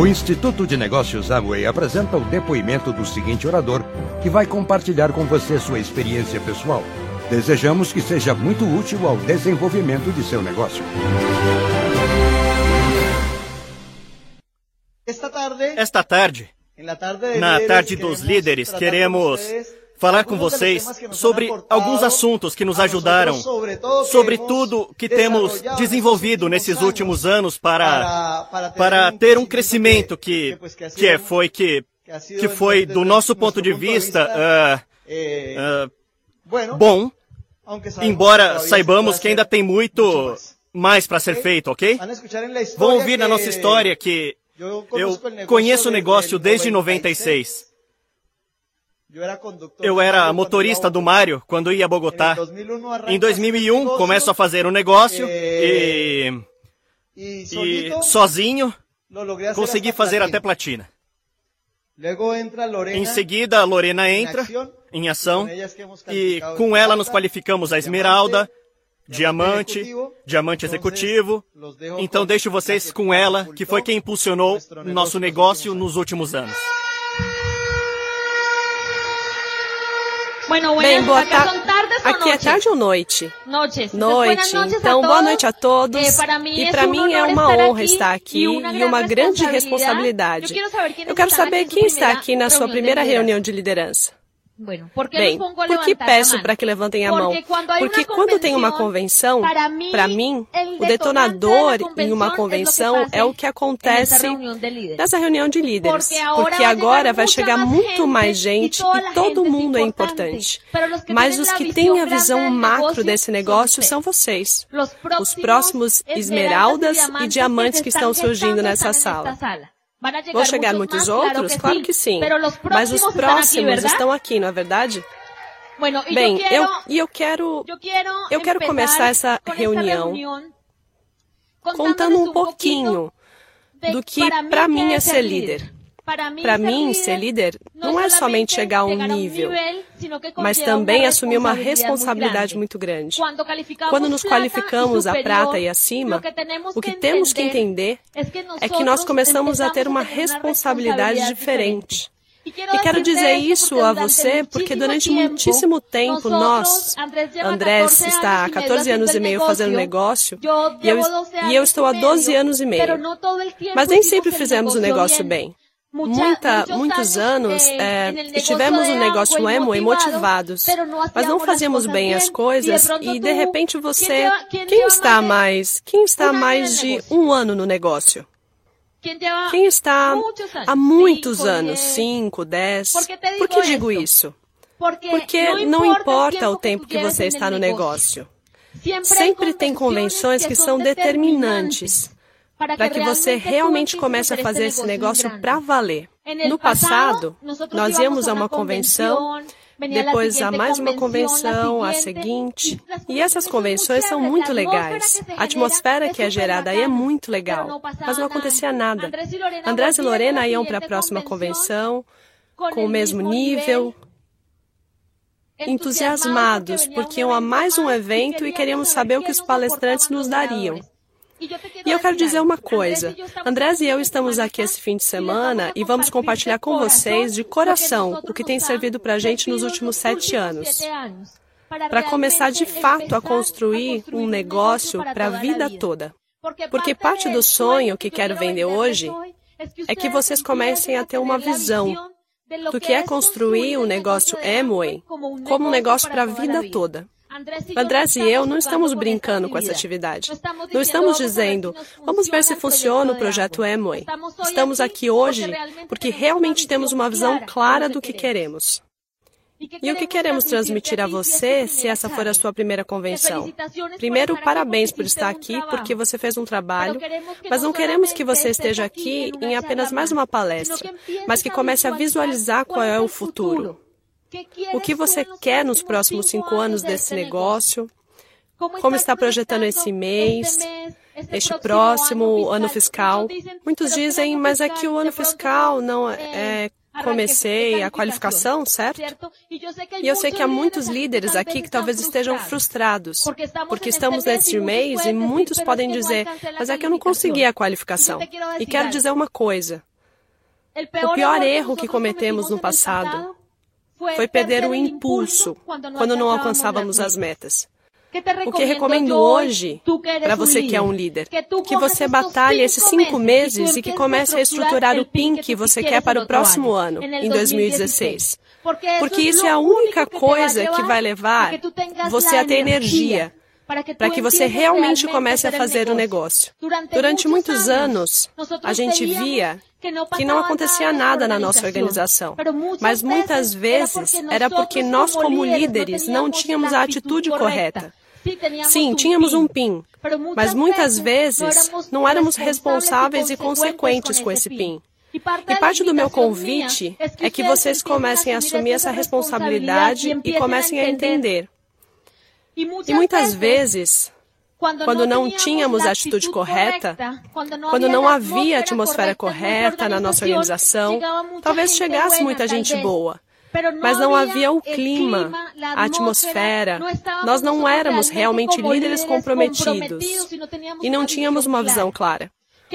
O Instituto de Negócios Amway apresenta o depoimento do seguinte orador, que vai compartilhar com você sua experiência pessoal. Desejamos que seja muito útil ao desenvolvimento de seu negócio. Esta tarde, na tarde dos líderes, queremos falar com vocês sobre alguns assuntos que nos ajudaram, sobre tudo que temos desenvolvido nesses últimos anos para, para ter um crescimento que, que é, foi que, que foi, do nosso ponto de vista, uh, uh, bom, embora saibamos que ainda tem muito mais para ser feito, ok? Vão ouvir na nossa história que eu conheço o negócio desde 96. Eu era motorista do Mário quando ia a Bogotá. Em 2001, começo a fazer um negócio e, e sozinho consegui fazer até platina. Em seguida, a Lorena entra em ação e com ela nos qualificamos a Esmeralda, Diamante, Diamante Executivo. Então deixo vocês com ela, que foi quem impulsionou nosso negócio nos últimos anos. Bem, boa tarde. Aqui é tarde ou noite? Noite. Então, boa noite a todos. E para mim é uma honra estar aqui e uma grande responsabilidade. Eu quero saber quem está aqui na sua primeira reunião de liderança. Bem, por que peço para que levantem a mão? Porque quando tem uma convenção, para mim, o detonador em uma convenção é o que acontece nessa reunião de líderes. Porque agora vai chegar muito mais gente e todo mundo é importante. Mas os que têm a visão macro desse negócio são vocês. Os próximos esmeraldas e diamantes que estão surgindo nessa sala. Vão chegar muitos outros? Claro que sim. Mas os próximos estão aqui, não é verdade? Bem, eu, e eu quero, eu quero começar essa reunião contando um pouquinho do que para mim é ser líder. Para mim, ser líder não é somente chegar a um nível, mas também assumir uma responsabilidade muito grande. Quando nos qualificamos a prata e acima, o que temos que entender é que nós começamos a ter uma responsabilidade diferente. E quero dizer isso a você porque durante muitíssimo tempo nós, Andrés está há 14 anos e meio fazendo negócio e eu, e eu estou há 12 anos e meio. Mas nem sempre fizemos o negócio bem. Muita, muitos anos é, estivemos no negócio emo e motivados, mas não fazíamos bem as coisas e de repente você, quem está mais, quem está mais de um ano no negócio? Quem está há muitos anos, cinco, dez? Por que digo isso? Porque não importa o tempo que você está no negócio. Sempre tem convenções que são determinantes para que você realmente comece a fazer esse negócio para valer. No passado, nós íamos a uma convenção, depois a mais uma convenção, a seguinte. E essas convenções são muito legais. A atmosfera que é gerada aí é muito legal, mas não acontecia nada. Andrés e Lorena iam para a próxima convenção, com o mesmo nível, entusiasmados, porque iam a mais um evento e queríamos saber o que os palestrantes nos dariam. E eu quero dizer uma coisa. Andrés e eu estamos aqui esse fim de semana e vamos compartilhar com vocês de coração o que tem servido para a gente nos últimos sete anos. Para começar de fato a construir um negócio para a vida toda. Porque parte do sonho que quero vender hoje é que vocês comecem a ter uma visão do que é construir um negócio Amway como um negócio para a vida toda. Andrés e eu não estamos brincando com essa atividade. Não estamos dizendo, vamos ver se funciona o projeto Amway. Estamos aqui hoje porque realmente temos uma visão clara do que queremos. E o que queremos transmitir a você se essa for a sua primeira convenção? Primeiro, parabéns por estar aqui, porque você fez um trabalho, mas não queremos que você esteja aqui em apenas mais uma palestra, mas que comece a visualizar qual é o futuro. O que você quer nos próximos cinco anos desse negócio? Como está projetando esse mês? Este próximo ano fiscal? Muitos dizem, mas é que o ano fiscal não é comecei a qualificação, certo? E eu sei que há muitos líderes aqui que talvez estejam frustrados, porque estamos neste mês e muitos podem dizer, mas é que eu não consegui a qualificação. E quero dizer uma coisa. O pior erro que cometemos no passado foi perder o impulso quando não alcançávamos as metas. O que recomendo hoje, para você que é um líder, que você batalhe esses cinco meses e que comece a estruturar o PIN que você quer para o próximo ano, em 2016. Porque isso é a única coisa que vai levar você a ter energia para que você realmente comece a fazer o negócio. Durante muitos anos, a gente via que não acontecia nada na nossa organização, mas muitas vezes era porque nós, como líderes, não tínhamos a atitude correta. Sim, tínhamos um PIN, mas muitas vezes não éramos responsáveis e consequentes com esse PIN. E parte do meu convite é que vocês comecem a assumir essa responsabilidade e comecem a entender. E muitas vezes, quando não tínhamos a atitude correta, quando não havia a atmosfera correta na nossa organização, talvez chegasse muita gente boa mas não havia o clima, a atmosfera. Nós não éramos realmente líderes comprometidos e não tínhamos uma visão clara.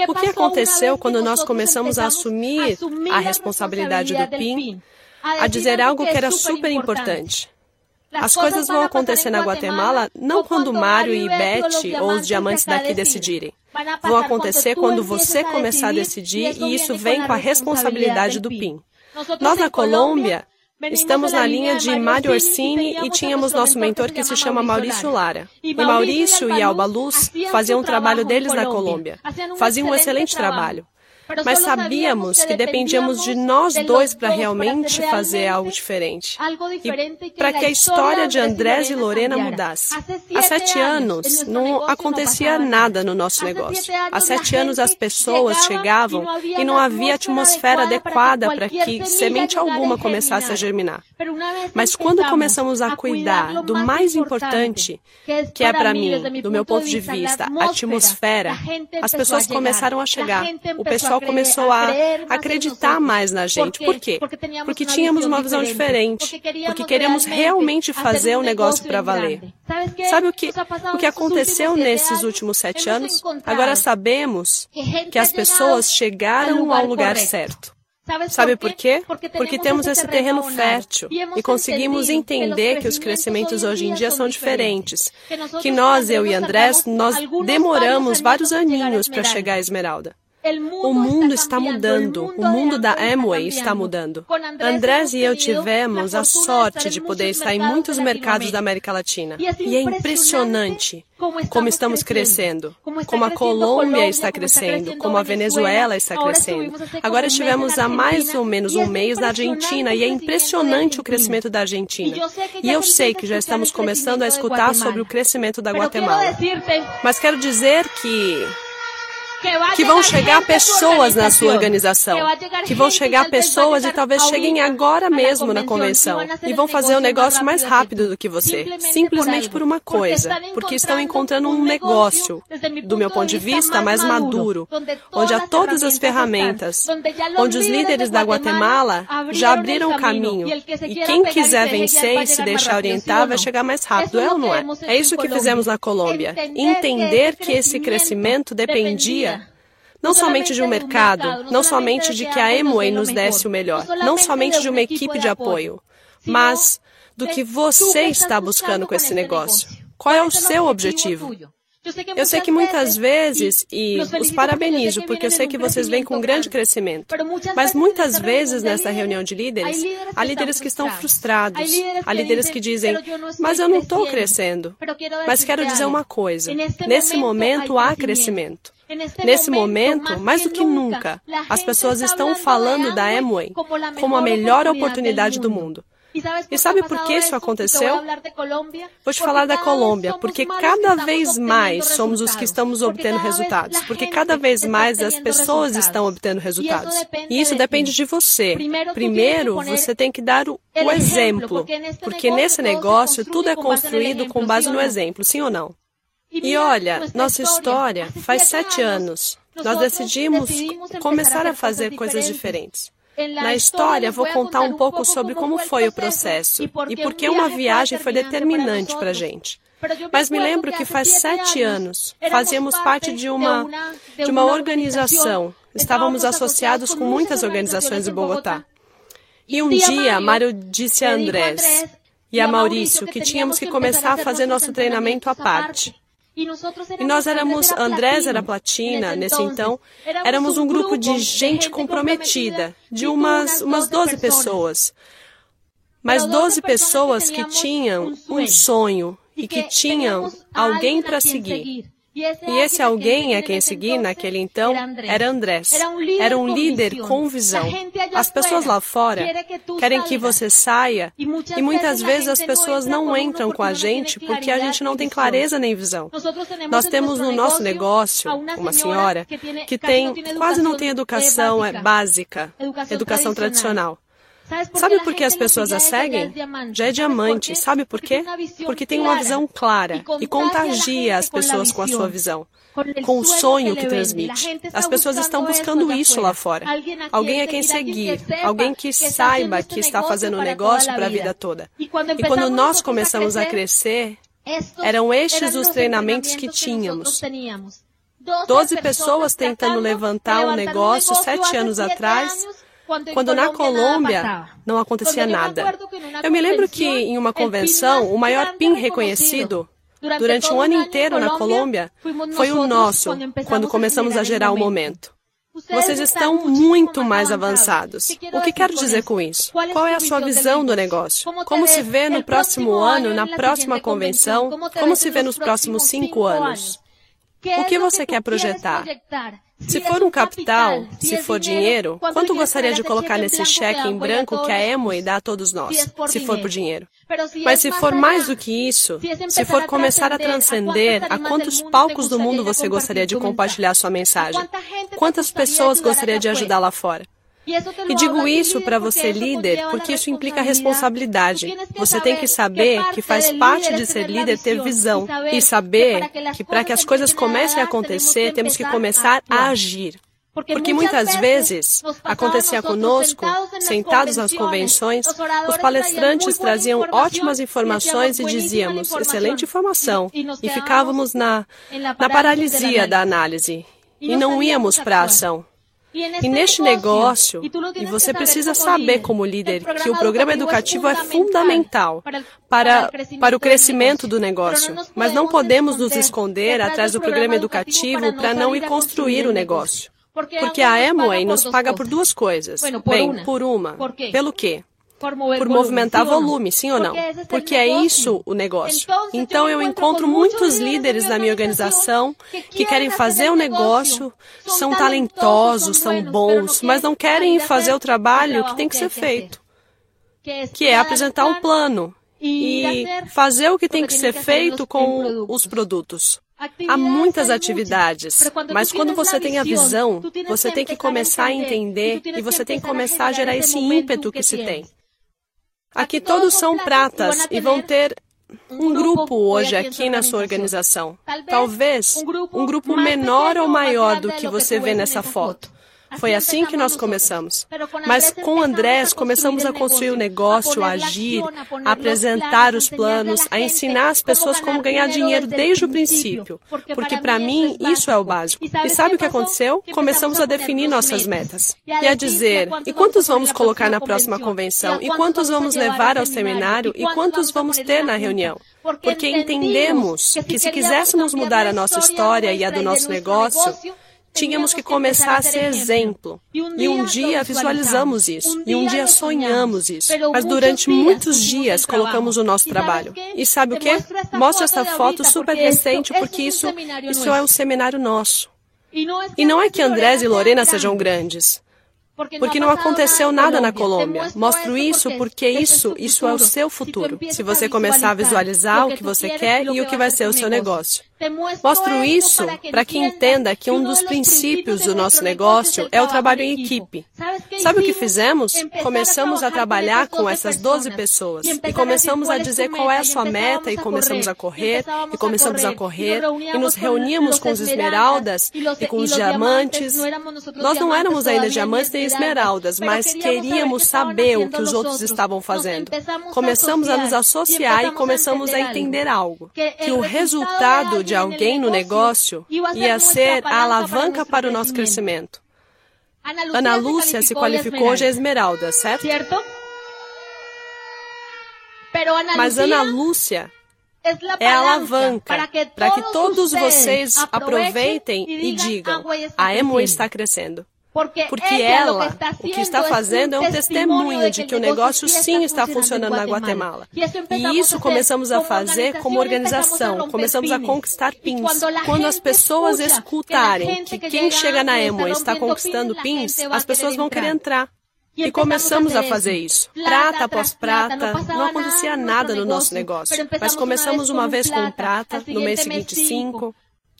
O que aconteceu quando nós começamos a assumir a responsabilidade do PIN, a dizer algo que era super importante? As coisas vão acontecer na Guatemala não quando Mário e Beth ou os diamantes daqui decidirem. Vão acontecer quando você começar a decidir e isso vem com a responsabilidade do PIN. Nós na Colômbia Estamos na linha de Mário Orsini e tínhamos nosso mentor que se chama Maurício Lara. E Maurício e Alba Luz faziam o trabalho deles na Colômbia. Faziam um excelente trabalho. Mas sabíamos que dependíamos de nós dois para realmente fazer algo diferente. E para que a história de Andrés e Lorena mudasse. Há sete anos não acontecia nada no nosso negócio. Há sete anos as pessoas chegavam e não havia atmosfera adequada para que semente alguma começasse a germinar. Mas quando começamos a cuidar do mais importante, que é para mim, do meu ponto de vista, a atmosfera, as pessoas começaram a chegar. O pessoal pessoal começou a acreditar mais na gente. Por quê? Porque tínhamos uma visão diferente, porque queríamos realmente fazer o um negócio para valer. Sabe o que, o que aconteceu nesses últimos sete anos? Agora sabemos que as pessoas chegaram ao lugar certo. Sabe por quê? Porque temos esse terreno fértil e conseguimos entender que os crescimentos hoje em dia são diferentes. Que nós, eu e Andrés, nós demoramos vários aninhos para chegar à Esmeralda. O mundo está mudando. O mundo da Amway está mudando. Andrés e eu tivemos a sorte de poder estar em muitos mercados da América Latina. E é impressionante como estamos crescendo, como a Colômbia está crescendo, como a Venezuela está crescendo. Agora estivemos há mais ou menos um mês na Argentina e é impressionante o crescimento da Argentina. E eu sei que já estamos começando a escutar sobre o crescimento da Guatemala. Mas quero dizer que que vão chegar pessoas na sua organização, que vão chegar pessoas e talvez cheguem agora mesmo na convenção e vão fazer o negócio mais rápido do que você, simplesmente por uma coisa, porque estão encontrando um negócio, do meu ponto de vista, mais maduro, onde há todas as ferramentas, onde os líderes da Guatemala já abriram o caminho. e quem quiser vencer e se deixar orientar vai chegar mais rápido, é ou não é? É isso que fizemos na Colômbia, entender que esse crescimento dependia não somente de um mercado, não somente de que a Emway nos desse o melhor, não somente de uma equipe de apoio, mas do que você está buscando com esse negócio. Qual é o seu objetivo? Eu sei que muitas vezes, e os parabenizo, porque eu sei que vocês vêm com grande crescimento, mas muitas vezes nessa reunião de líderes, há líderes que estão frustrados, há líderes que dizem, mas eu não estou crescendo. Mas quero dizer uma coisa: nesse momento há crescimento. Nesse momento, mais do que nunca, as pessoas estão falando da Amway como a melhor oportunidade do mundo. E sabe por que isso aconteceu? Vou te falar da Colômbia, porque cada vez mais somos os que estamos obtendo resultados, porque cada vez mais as pessoas estão obtendo resultados. E isso depende de você. Primeiro, você tem que dar o, o exemplo, porque nesse negócio tudo é construído com base no exemplo, sim ou não? E olha, nossa história faz sete anos. Nós decidimos começar a fazer coisas diferentes. Na história, vou contar um pouco sobre como foi o processo e por que uma viagem foi determinante para a gente. Mas me lembro que faz sete anos fazíamos parte de uma, de uma organização Estávamos associados com muitas organizações de Bogotá. E um dia, Mário disse a Andrés e a Maurício que tínhamos que começar a fazer nosso treinamento à parte. E nós éramos, Andrés era platina, nesse então, éramos um grupo de gente comprometida, de umas, umas 12 pessoas. Mas 12 pessoas que tinham um sonho e que tinham alguém para seguir. E esse alguém a quem seguir naquele então era Andrés. Era um líder com visão. As pessoas lá fora querem que você saia e muitas vezes as pessoas não entram com a gente porque a gente não tem clareza nem visão. Nós temos no nosso negócio uma senhora que tem quase não tem educação é básica, educação tradicional. Sabe por que as pessoas a seguem? Já é diamante. Sabe por quê? Porque tem uma visão clara e contagia as pessoas com a sua visão, com o sonho que transmite. As pessoas estão buscando isso lá fora. Alguém a quem seguir, alguém que saiba que está fazendo um negócio para a vida toda. E quando nós começamos a crescer, eram estes os treinamentos que tínhamos. Doze pessoas tentando levantar um negócio sete anos atrás quando na Colômbia não acontecia nada. Eu me lembro que em uma convenção, o maior PIN reconhecido durante um ano inteiro na Colômbia foi o nosso, quando começamos a gerar o momento. Vocês estão muito mais avançados. O que quero dizer com isso? Qual é a sua visão do negócio? Como se vê no próximo ano, na próxima convenção? Como se vê nos próximos cinco anos? O que você quer projetar? Se for um capital, se for dinheiro, quanto gostaria de colocar nesse cheque em branco que a Amway dá a todos nós, se for por dinheiro? Mas se for mais do que isso, se for começar a transcender, a quantos palcos do mundo você gostaria de compartilhar sua mensagem? Quantas pessoas gostaria de ajudar lá fora? E digo isso para você, líder, porque isso implica responsabilidade. Você tem que saber que faz parte de ser líder ter visão e saber que para que as coisas comecem a acontecer, temos que começar a agir. Porque muitas vezes acontecia conosco, sentados nas convenções, os palestrantes traziam ótimas informações e dizíamos, excelente informação, e ficávamos na, na paralisia da análise. E não íamos para a ação. E neste negócio, e você precisa saber como líder que o programa educativo é fundamental para, para o crescimento do negócio, mas não podemos nos esconder atrás do programa educativo para não ir construir o negócio. Porque a Amway nos paga por duas coisas. Bem, por uma. Pelo quê? Por movimentar volume, sim ou não? Porque é isso o negócio. Então eu encontro muitos líderes na minha organização que querem fazer o negócio, são talentosos, são bons, mas não querem fazer o trabalho que tem que ser feito, que é apresentar um plano e fazer o que tem que ser feito com os produtos. Há muitas atividades, mas quando você tem a visão, você tem que começar a entender e você tem que começar a gerar esse ímpeto que se tem. Aqui todos são pratas e vão ter um grupo hoje aqui na sua organização. Talvez um grupo menor ou maior do que você vê nessa foto. Foi assim que nós começamos. Mas com Andrés, começamos a construir o negócio, a agir, a apresentar os planos, a ensinar as pessoas como ganhar dinheiro desde o princípio. Porque para mim, isso é o básico. E sabe o que aconteceu? Começamos a definir nossas metas. E a dizer, e quantos vamos colocar na próxima convenção? E quantos vamos levar ao seminário? E quantos vamos ter na reunião? Porque entendemos que se quiséssemos mudar a nossa história e a do nosso negócio, Tínhamos que começar a ser exemplo. E um dia visualizamos isso. E um dia sonhamos isso. Mas durante muitos dias colocamos o nosso trabalho. E sabe o que? Mostra essa foto super recente porque isso, isso é um seminário nosso. E não é que Andrés e Lorena sejam grandes. Porque não aconteceu nada na Colômbia. Mostro isso porque isso, isso é o seu futuro. Se você começar a visualizar o que você quer e o que vai ser o seu negócio. Mostro isso para que entenda que um dos princípios do nosso negócio é o trabalho em equipe. Sabe o que fizemos? Começamos a trabalhar com essas 12 pessoas e começamos a dizer qual é a sua meta e começamos a correr e começamos a correr e nos reuníamos com os esmeraldas e com os diamantes. Nós não éramos ainda diamantes nem esmeraldas, mas queríamos saber o que os outros estavam fazendo. Começamos a nos associar e começamos a entender algo, que o resultado de alguém no negócio ia ser a alavanca para o nosso crescimento. Ana Lúcia se qualificou hoje a esmeralda, certo? Mas Ana Lúcia é a alavanca para que todos vocês aproveitem e digam: a Emo está crescendo. Porque ela, o que está fazendo é um testemunho de que o negócio sim está funcionando na Guatemala. E isso começamos a fazer como organização, começamos a conquistar pins. Quando as pessoas escutarem que quem chega na Emo está conquistando pins, as pessoas vão querer entrar. E começamos a fazer isso. Prata após prata, não acontecia nada no nosso negócio. Mas começamos uma vez com prata, no mês seguinte cinco,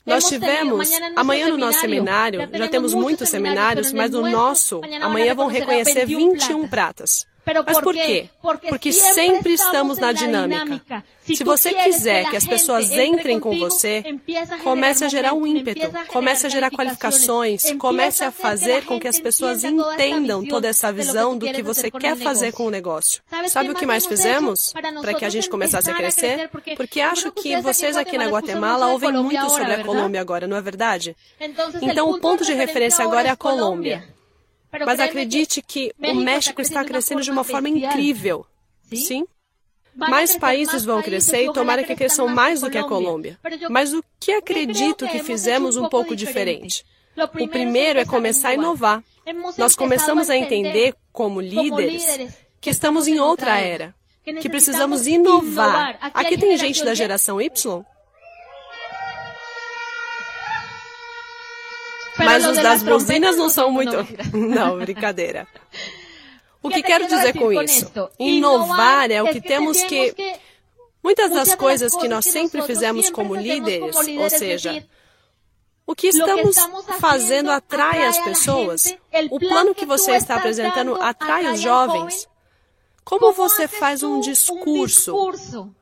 nós tivemos, amanhã no nosso seminário, já temos muitos seminários, mas no nosso, amanhã vão reconhecer 21 pratas. Mas por quê? Porque sempre estamos na dinâmica. Se você quiser que as pessoas entrem com você, comece a gerar um ímpeto, comece a gerar qualificações, comece a fazer com que as pessoas entendam toda essa visão do que você quer fazer com o negócio. Sabe o que mais fizemos para que a gente começasse a crescer? Porque acho que vocês aqui na Guatemala ouvem muito sobre a Colômbia agora, não é verdade? Então, o ponto de referência agora é a Colômbia. Mas acredite que o México está crescendo de uma forma incrível. Sim? Mais países vão crescer e tomara que cresçam mais do que a Colômbia. Mas o que acredito que fizemos um pouco diferente? O primeiro é começar a inovar. Nós começamos a entender, como líderes, que estamos em outra era, que precisamos inovar. Aqui tem gente da geração Y? Mas os das buzinas não são muito. Não, brincadeira. O que quero dizer com isso? Inovar é o que temos que. Muitas das coisas que nós sempre fizemos como líderes, ou seja, o que estamos fazendo atrai as pessoas. O plano que você está apresentando atrai os jovens. Como você faz um discurso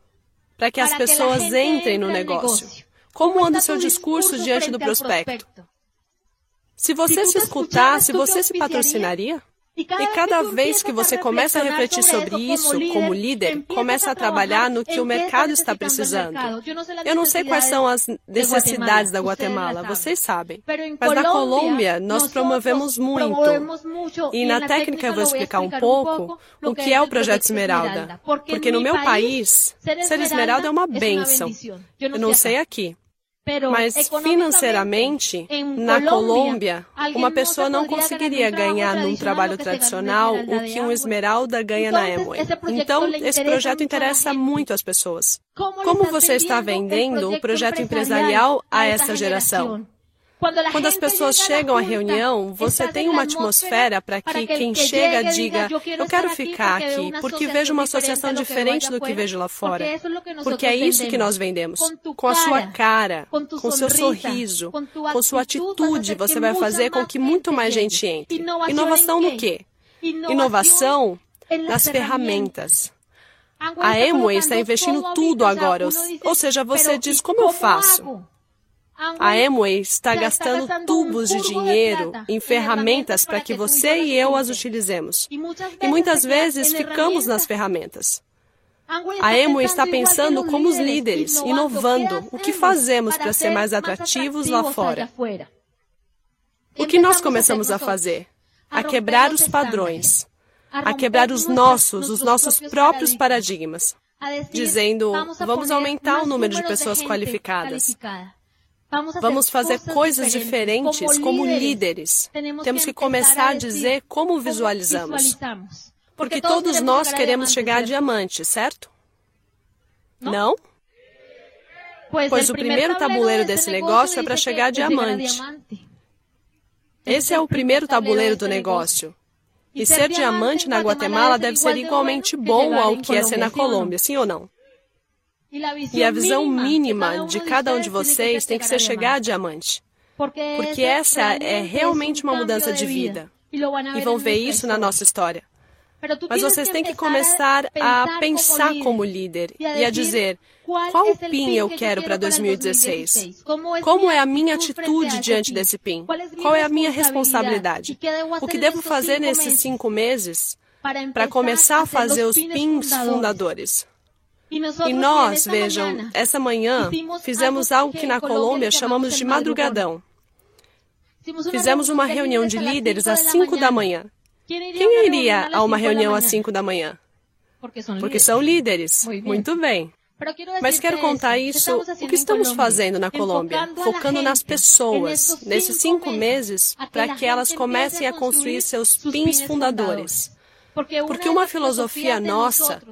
para que as pessoas entrem no negócio? Como anda seu discurso diante do prospecto? Se você se escutasse, você se patrocinaria? E cada vez que você começa a refletir sobre isso como líder, começa a trabalhar no que o mercado está precisando. Eu não sei quais são as necessidades da Guatemala, vocês sabem. Mas na Colômbia, nós promovemos muito. E na técnica eu vou explicar um pouco o que é o Projeto Esmeralda. Porque no meu país, ser Esmeralda é uma benção. Eu não sei aqui. Mas financeiramente, na Colômbia, uma pessoa não conseguiria ganhar num trabalho tradicional o que um esmeralda ganha na Amway. Então, esse projeto interessa muito às pessoas. Como você está vendendo o projeto empresarial a essa geração? Quando as pessoas chegam à reunião, você tem uma atmosfera para que quem chega diga: Eu quero ficar aqui, porque vejo uma associação diferente do que vejo lá fora. Porque é isso que nós vendemos. Com a sua cara, com o seu sorriso, com sua atitude, você vai fazer com que muito mais gente entre. Inovação no quê? Inovação nas ferramentas. A Emway está investindo tudo agora. Ou seja, você diz: Como eu faço? A Amway está gastando tubos de dinheiro em ferramentas para que você e eu as utilizemos. E muitas vezes ficamos nas ferramentas. A Amway está pensando como os líderes, inovando o que fazemos para ser mais atrativos lá fora. O que nós começamos a fazer? A quebrar os padrões, a quebrar os nossos, os nossos próprios paradigmas, dizendo: vamos aumentar o número de pessoas qualificadas. Vamos fazer coisas diferentes como líderes. Temos que começar a dizer como visualizamos. Porque todos nós queremos chegar a diamante, certo? Não? Pois o primeiro tabuleiro desse negócio é para chegar a diamante. Esse é o primeiro tabuleiro do negócio. E ser diamante na Guatemala deve ser igualmente bom ao que é ser na Colômbia, sim ou não? E a visão mínima de cada um de vocês tem que ser chegar a diamante. Porque essa é realmente uma mudança de vida. E vão ver isso na nossa história. Mas vocês têm que começar a pensar como líder e a dizer: qual PIN eu quero para 2016? Como é a minha atitude diante desse PIN? Qual é a minha responsabilidade? O que devo fazer nesses cinco meses para começar a fazer os PINs fundadores? E nós, vejam, essa manhã fizemos algo que na Colômbia chamamos de madrugadão. Fizemos uma reunião de líderes às 5 da manhã. Quem iria a uma reunião às 5 da manhã? Porque são líderes. Muito bem. Mas quero contar isso, o que estamos fazendo na Colômbia, focando nas pessoas, nesses cinco meses, para que elas comecem a construir seus pins fundadores. Porque uma filosofia nossa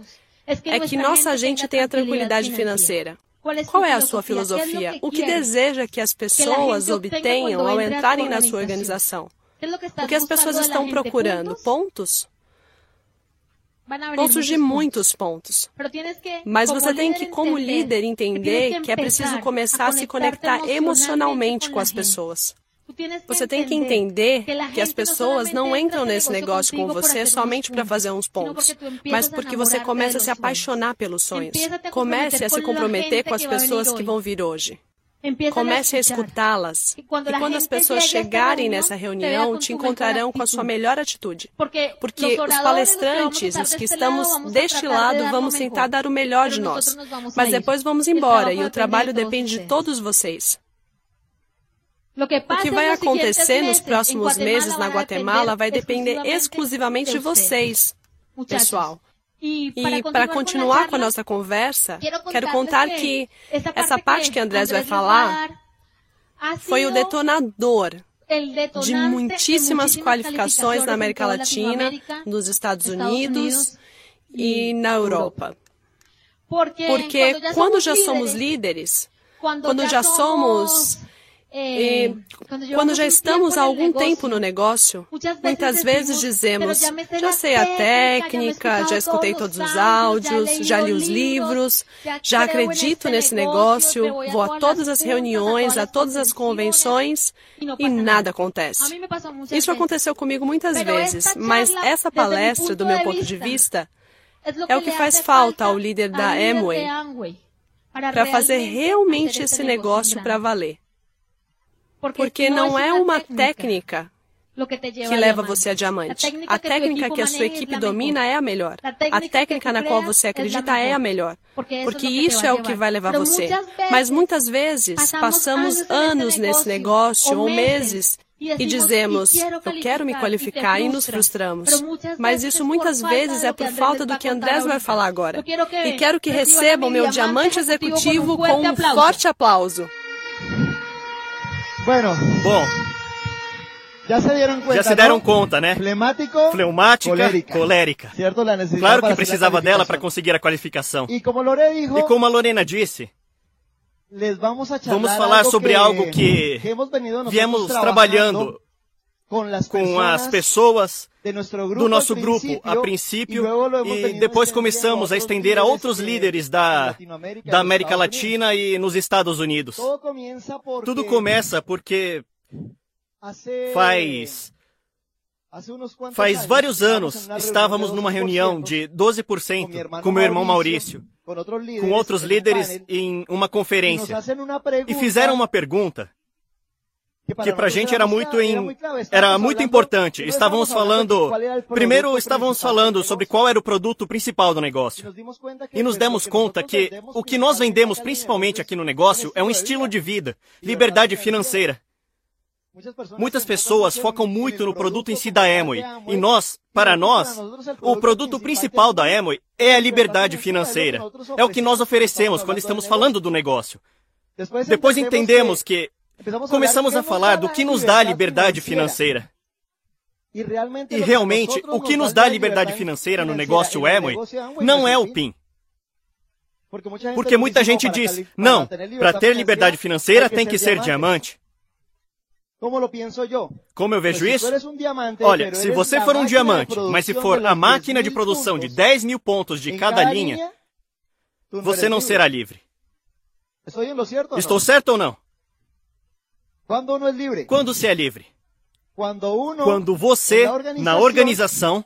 é que nossa gente tenha tranquilidade financeira. Qual é a sua filosofia? O que deseja que as pessoas obtenham ao entrarem na sua organização? O que as pessoas estão procurando? Pontos? Vão surgir muitos pontos. Mas você tem que, como líder, entender que é preciso começar a se conectar emocionalmente com as pessoas. Você tem que entender que as pessoas não entram nesse negócio com você somente para fazer uns pontos, mas porque você começa a se apaixonar pelos sonhos. Comece a se comprometer com as pessoas que vão vir hoje. Comece a escutá-las. E quando as pessoas chegarem nessa reunião, te encontrarão com a sua melhor atitude. Porque os palestrantes, os que estamos deste lado, vamos tentar dar o melhor de nós. Mas depois vamos embora e o trabalho depende de todos vocês. O que vai acontecer nos próximos meses na Guatemala vai depender exclusivamente de vocês, pessoal. E para continuar com a nossa conversa, quero contar que essa parte que Andrés vai falar foi o detonador de muitíssimas qualificações na América Latina, nos Estados Unidos e na Europa. Porque quando já somos líderes, quando já somos é, quando já estamos há algum tempo no negócio, muitas vezes dizemos: já sei a técnica, já escutei todos os áudios, já li os livros, já acredito nesse negócio, vou a todas as reuniões, a todas as convenções e nada acontece. Isso aconteceu comigo muitas vezes, mas essa palestra, do meu ponto de vista, é o que faz falta ao líder da Amway para fazer realmente esse negócio para valer. Porque não é uma técnica que leva você a diamante. A técnica que a sua equipe domina é a melhor. A técnica na qual você acredita é a melhor. Porque isso é o que vai levar você. Mas muitas vezes passamos anos nesse negócio ou meses e dizemos, eu quero me qualificar e nos frustramos. Mas isso muitas vezes é por falta do que Andrés vai falar agora. E quero que recebam meu diamante executivo com um forte aplauso. Bueno. Bom. Já se, Já se deram conta, né? Flemático, Fleumática, colérica. colérica. Claro que precisava dela para conseguir a qualificação. E como, dijo, e como a Lorena disse, vamos, vamos falar sobre algo que viemos trabalhando com as pessoas do nosso grupo a princípio e depois começamos a estender a outros líderes da, da América Latina e nos Estados Unidos. Tudo começa porque faz Faz vários anos estávamos numa reunião de 12% com meu irmão Maurício, com outros líderes em uma conferência, e fizeram uma pergunta que para a gente era muito, em, era muito importante. Estávamos falando, primeiro estávamos falando sobre qual era o produto principal do negócio. E nos demos conta que o que nós vendemos principalmente aqui no negócio é um estilo de vida, liberdade financeira. Muitas pessoas focam muito no produto em si da Amway. E nós, para nós, o produto principal da Amway é a liberdade financeira. É o que nós oferecemos quando estamos falando do negócio. Depois entendemos que começamos a falar do que nos dá liberdade financeira. E realmente, o que nos dá liberdade financeira no negócio Amway não é o PIN. Porque muita gente diz, não, para ter liberdade financeira tem que ser diamante. Como eu vejo isso? Olha, se você for um diamante, mas se for a máquina de produção de 10 mil pontos de cada linha, você não será livre. Estou certo ou não? Quando se é livre? Quando você, na organização,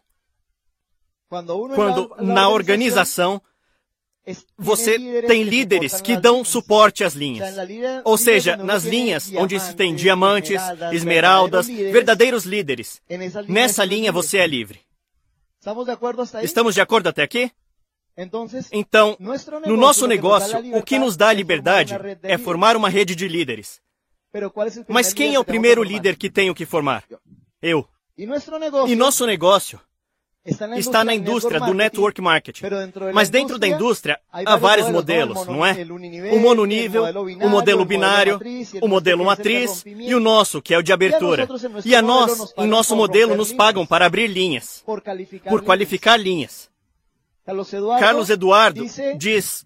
quando na organização, você tem líderes que dão suporte às linhas. Ou seja, nas linhas onde se tem diamantes, esmeraldas, verdadeiros líderes. Nessa linha você é livre. Estamos de acordo até aqui? Então, no nosso negócio, o que nos dá liberdade é formar uma rede de líderes. Mas quem é o primeiro líder que tenho que formar? Eu. E nosso negócio está na indústria do network marketing. Mas dentro da indústria há vários modelos, não é? O mononível, o modelo binário, o modelo matriz e o nosso, que é o de abertura. E a nós, em nosso modelo, nos pagam para abrir linhas, por qualificar linhas. Carlos Eduardo diz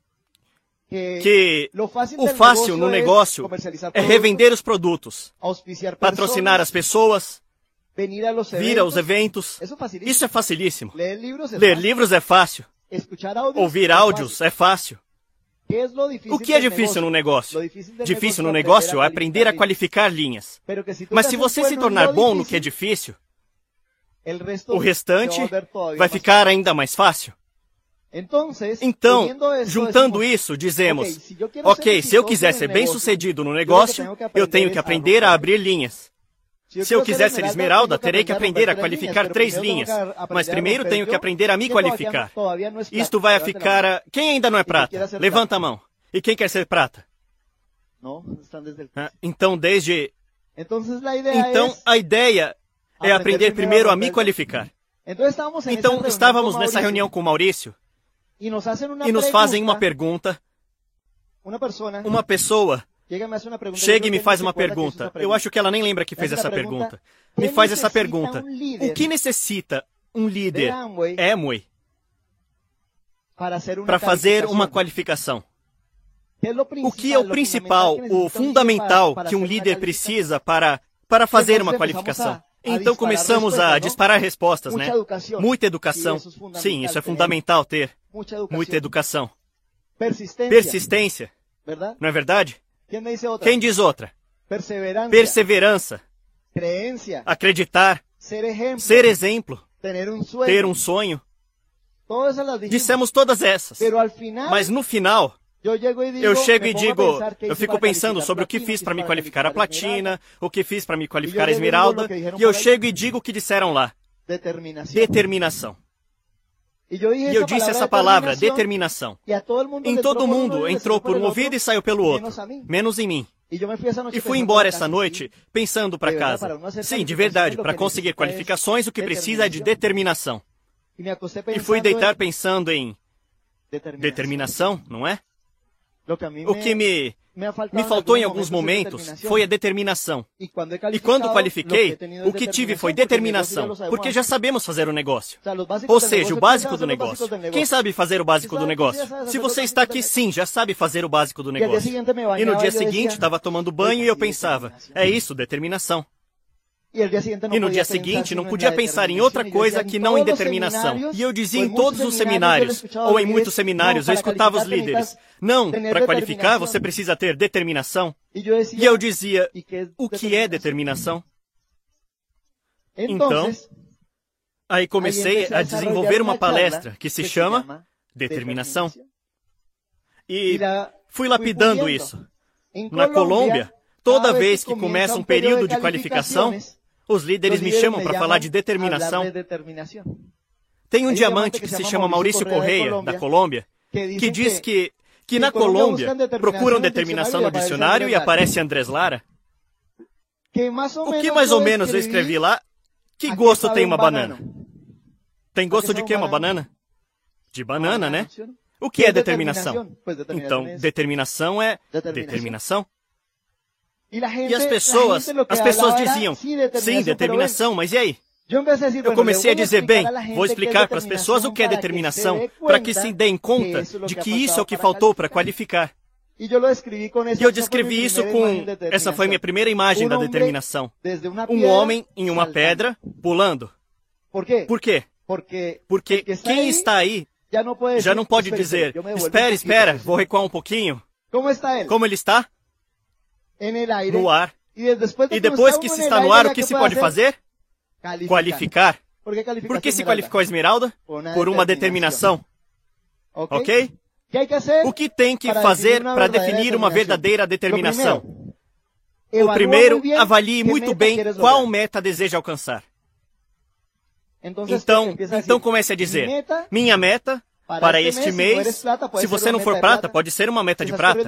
que o fácil no negócio é revender os produtos, patrocinar as pessoas, vir aos eventos. Isso é facilíssimo. Ler livros é fácil. Ouvir áudios é fácil. O que é difícil no negócio? Difícil no negócio é aprender a qualificar linhas. Mas se você se tornar bom no que é difícil, o restante vai ficar ainda mais fácil. Então, juntando isso, dizemos: ok, se eu quiser ser bem sucedido no negócio, eu tenho que aprender a abrir linhas. Se eu quiser ser esmeralda, terei que aprender a qualificar três linhas. Mas primeiro tenho que aprender a me qualificar. Isto vai ficar a... Quem ainda não é prata? Levanta a mão. E quem quer ser prata? Ah, então, desde. Então, a ideia é aprender primeiro a me qualificar. Então, estávamos nessa reunião com o Maurício e nos fazem uma pergunta. Uma pessoa chega e me faz uma pergunta. Eu acho que ela nem lembra que fez essa pergunta. Me faz essa pergunta. O que necessita um líder Amway para fazer uma qualificação? O que é o principal, o fundamental que um líder precisa para, para fazer uma qualificação? Então começamos a disparar respostas, né? Muita educação. Sim, isso é fundamental ter. Muita educação. Persistência. Não é verdade? Quem diz outra? Perseverança. Acreditar. Ser exemplo. Ter um sonho. Dissemos todas essas. Mas no final, eu chego e digo, eu fico pensando sobre o que fiz para me qualificar a platina, o que fiz para me qualificar a esmeralda, e eu chego e digo o que disseram lá. Determinação. E eu disse essa palavra, determinação. Em todo mundo entrou por um ouvido e saiu pelo outro, menos em mim. E fui embora essa noite pensando para casa. Sim, de verdade, para conseguir qualificações o que precisa é de determinação. E fui deitar pensando em determinação, não é? O que me me faltou em alguns momentos foi a determinação. E quando qualifiquei, o que tive foi determinação, porque já sabemos fazer o negócio. Ou seja, o básico do negócio. Quem sabe fazer o básico do negócio? Se você está aqui, sim, já sabe fazer o básico do negócio. E no dia seguinte, estava tomando banho e eu pensava, é isso, determinação. E no dia seguinte não podia pensar em outra coisa que não em determinação. E eu dizia em todos os seminários, ou em muitos seminários, eu escutava os líderes: Não, para qualificar você precisa ter determinação. E eu dizia: O que é determinação? Então, aí comecei a desenvolver uma palestra que se chama Determinação. E fui lapidando isso. Na Colômbia, toda vez que começa um período de qualificação, os líderes me chamam para falar de determinação. Tem um diamante que se chama Maurício Correia, da Colômbia, que diz que, que na Colômbia procuram determinação no dicionário e aparece Andrés Lara. O que mais ou menos eu escrevi lá? Que gosto tem uma banana? Tem gosto de que uma banana? De banana, né? O que é determinação? Então, determinação é determinação. E as pessoas, as pessoas diziam, sim, determinação, mas e aí? Eu comecei a dizer, bem, vou explicar para as pessoas o que é determinação, para que se deem conta de que isso é o que faltou para qualificar. E eu descrevi isso com. Essa foi minha primeira imagem da determinação. Um homem em uma pedra pulando. Por quê? Porque quem está aí já não pode dizer: espera, espera, vou recuar um pouquinho. Como ele está? No ar. E depois que se está no ar, o que se pode fazer? Qualificar. Por que se qualificou a esmeralda? Por uma determinação. Ok? O que tem que fazer para definir uma verdadeira determinação? O primeiro, avalie muito bem qual meta deseja alcançar. Então, então comece a dizer: minha meta para este mês. Se você não for prata, pode ser uma meta de prata.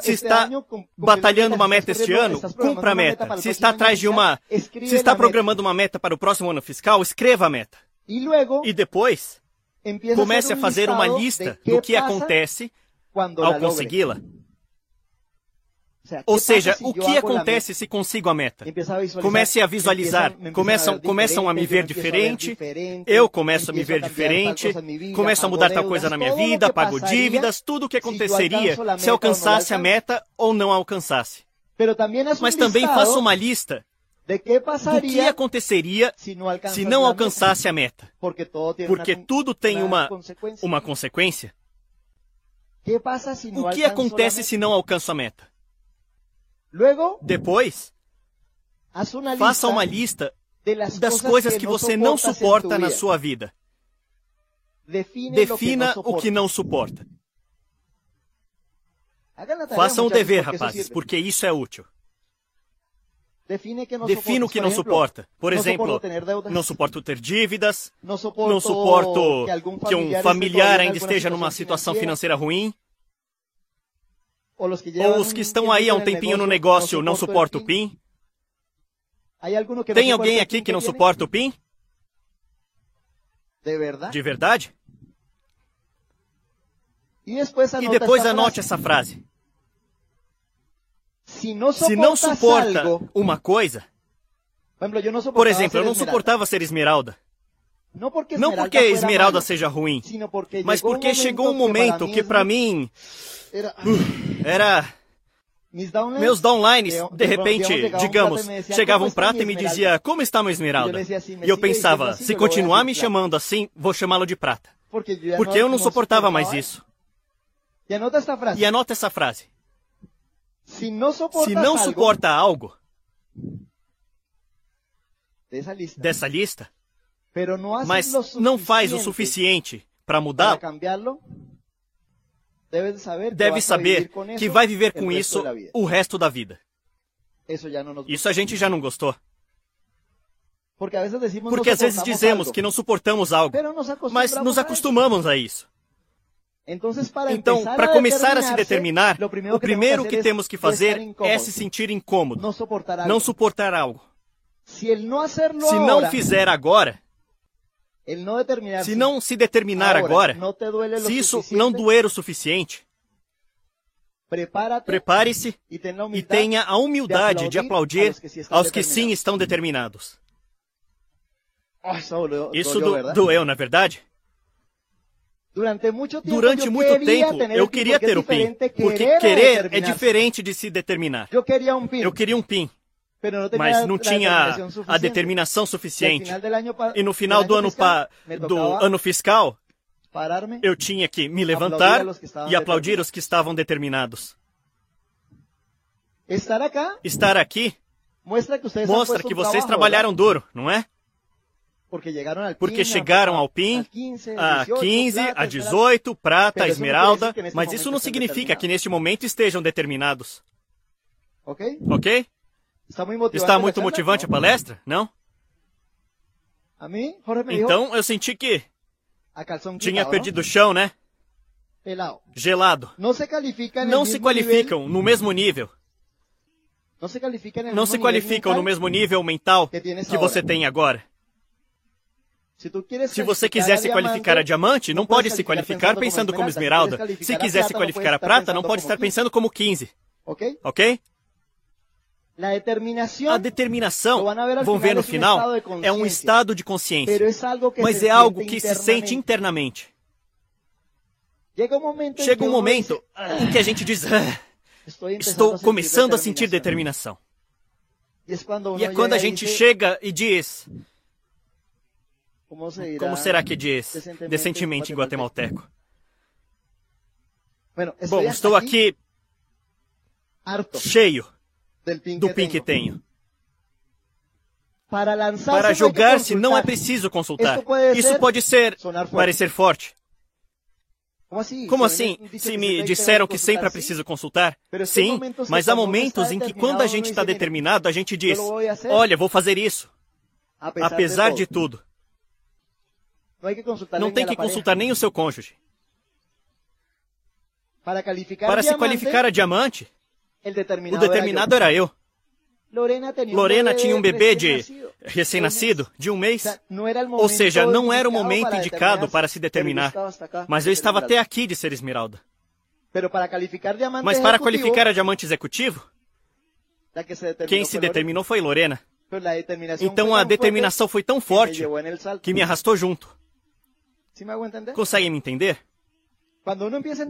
Se está batalhando uma meta este ano, cumpra a meta. Se está atrás de uma. Se está programando uma meta para o próximo ano fiscal, escreva a meta. E depois, comece a fazer uma lista do que acontece ao consegui-la. Ou seja, o que acontece se consigo a meta? Comece a visualizar, começam, começam a me ver diferente, eu começo a me ver diferente, começo a mudar tal coisa na minha vida, pago dívidas, tudo o que aconteceria se alcançasse a meta ou não alcançasse. Mas também faço uma lista do que aconteceria se não alcançasse a meta. Porque tudo tem uma, uma consequência. O que acontece se não alcanço a meta? Depois, faça uma lista das coisas que você não suporta na sua vida. Defina o que não suporta. Faça um dever, rapazes, porque isso é útil. Defina o que não suporta. Por exemplo, não suporto ter dívidas, não suporto que um familiar ainda esteja numa situação financeira ruim. Ou os que estão aí há um tempinho no negócio não suportam o PIN? Tem alguém aqui que não suporta o PIN? De verdade? E depois anote essa frase. Se não suporta uma coisa, por exemplo, eu não suportava ser esmeralda. Não porque esmeralda seja ruim, mas porque chegou um momento que para mim era. Meus downlines, de repente, digamos, chegavam prata e me dizia, como está meu esmeralda? E eu pensava, se continuar me chamando assim, vou chamá-lo de prata. Porque eu não suportava mais isso. E anota essa frase. Se não suporta algo dessa lista, mas não faz o suficiente para mudar, deve saber que vai viver com isso o resto da vida. Isso a gente já não gostou. Porque às vezes dizemos que não suportamos algo, mas nos acostumamos a isso. Então, para começar a se determinar, o primeiro que temos que fazer é se sentir incômodo, não suportar algo. Se não fizer agora, se não se determinar agora, se isso não doer o suficiente, prepare-se e tenha a humildade de aplaudir aos que sim estão determinados. Isso do, doeu, na verdade? Durante muito tempo eu queria ter o PIN, porque querer é diferente de se determinar. Eu queria um PIN mas não tinha a determinação suficiente. E no final do ano, do ano fiscal, eu tinha que me levantar e aplaudir os que estavam determinados. Estar aqui mostra que vocês trabalharam duro, não é? Porque chegaram ao PIN, a 15, a 18, prata, a esmeralda, mas isso não significa que neste momento estejam determinados. Ok? Está muito, Está muito motivante a palestra? Não? Então eu senti que tinha perdido o chão, né? Gelado. Não se qualificam no mesmo nível. Não se qualificam no mesmo nível mental que você tem agora. Se você quiser se qualificar a diamante, não pode se qualificar pensando como esmeralda. Se quiser se qualificar a prata, não pode estar pensando como 15. Ok? A determinação, vão ver no final, é um estado de consciência, mas é algo que se sente internamente. Chega um momento em que a gente diz: ah, Estou começando a sentir determinação. E é quando a gente chega e diz: Como será que diz decentemente em guatemalteco? Bom, estou aqui cheio do PIN que tenho. Para jogar-se não é preciso consultar. Isso pode ser parecer forte. Como assim? Se me disseram que sempre é preciso consultar? Sim, mas há momentos em que quando a gente está determinado, a gente diz, olha, vou fazer isso. Apesar de tudo. Não tem que consultar nem o seu cônjuge. Para se qualificar a diamante, o determinado era eu. Lorena tinha um bebê de recém-nascido, de um mês. Ou seja, não era o momento indicado para se determinar. Mas eu estava até aqui de ser esmeralda. Mas para qualificar a diamante executivo, quem se determinou foi Lorena. Então a determinação foi tão forte que me arrastou junto. Conseguem me entender?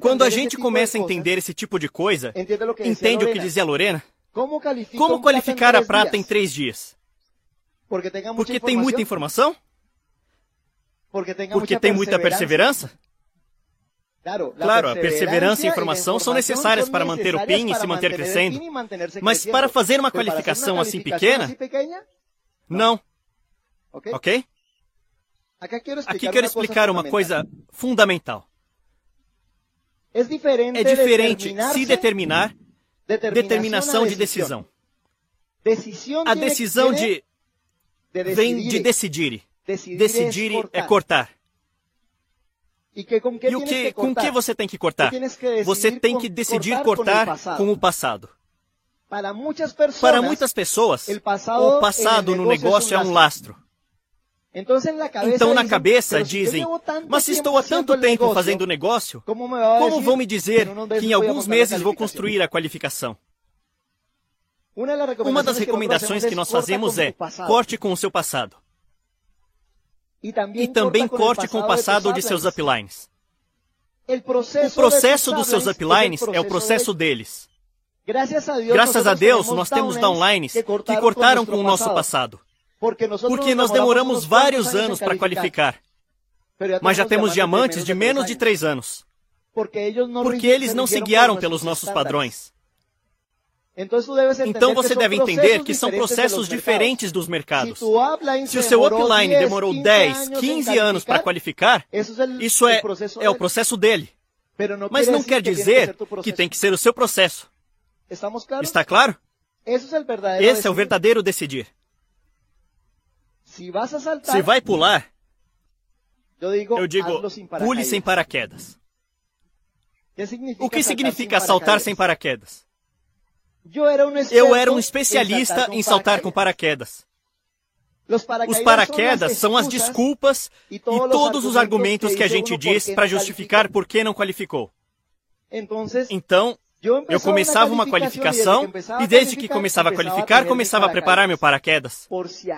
Quando a gente começa a entender esse tipo de coisa, entende o que dizia Lorena? Como qualificar a prata em três dias? Porque tem muita informação? Porque tem muita perseverança? Claro, a perseverança e a informação são necessárias para manter o PIN e se manter crescendo. Mas para fazer uma qualificação assim pequena? Não. Ok? Aqui quero explicar uma coisa fundamental. É diferente se determinar, determinação de decisão. A decisão de vem de decidir. Decidir é cortar. E o que, com que você tem que cortar? Você tem que decidir cortar com o passado. Para muitas pessoas, o passado no negócio é um lastro. Então, na cabeça, dizem: Mas se estou há tanto tempo fazendo negócio, como vão me dizer que em alguns meses vou construir a qualificação? Uma das recomendações que nós fazemos é: corte com o seu passado. E também corte com o passado de seus uplines. O processo dos seus uplines é o processo deles. Graças a Deus, nós temos downlines que cortaram com o nosso passado. Porque nós demoramos vários anos para qualificar. Mas já temos diamantes de menos de três anos. Porque eles não se guiaram pelos nossos padrões. Então você deve entender que são processos diferentes dos mercados. Se o seu upline demorou 10, 15 anos para qualificar, isso é, é o processo dele. Mas não quer dizer que tem que ser o seu processo. Está claro? Esse é o verdadeiro decidir. Se vai pular, eu digo, pule sem paraquedas. O que significa saltar sem paraquedas? Eu era um especialista em saltar com paraquedas. Os paraquedas são as desculpas e todos os argumentos que a gente diz para justificar por que não qualificou. Então, eu começava uma qualificação e desde que começava a qualificar, começava a preparar meu paraquedas.